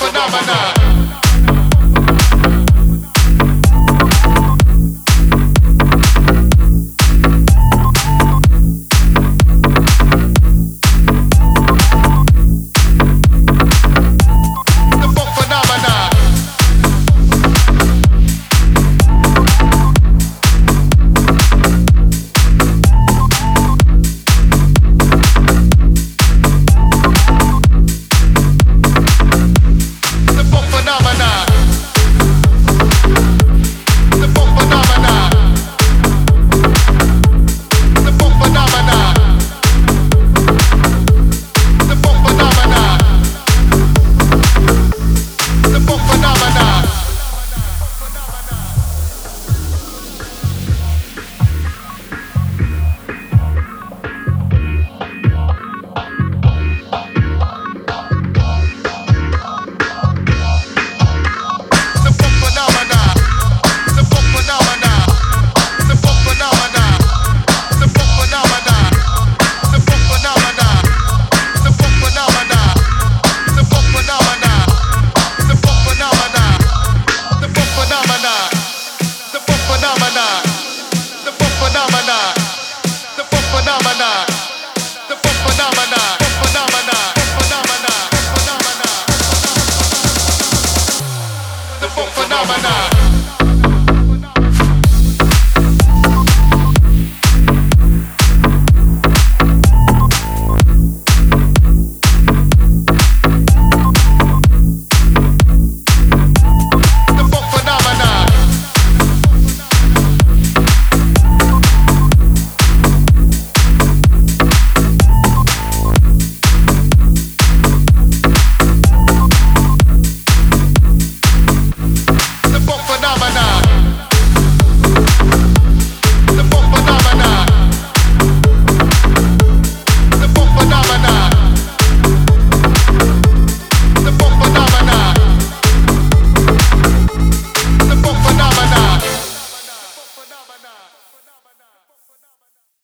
phenomenon. Phenomena.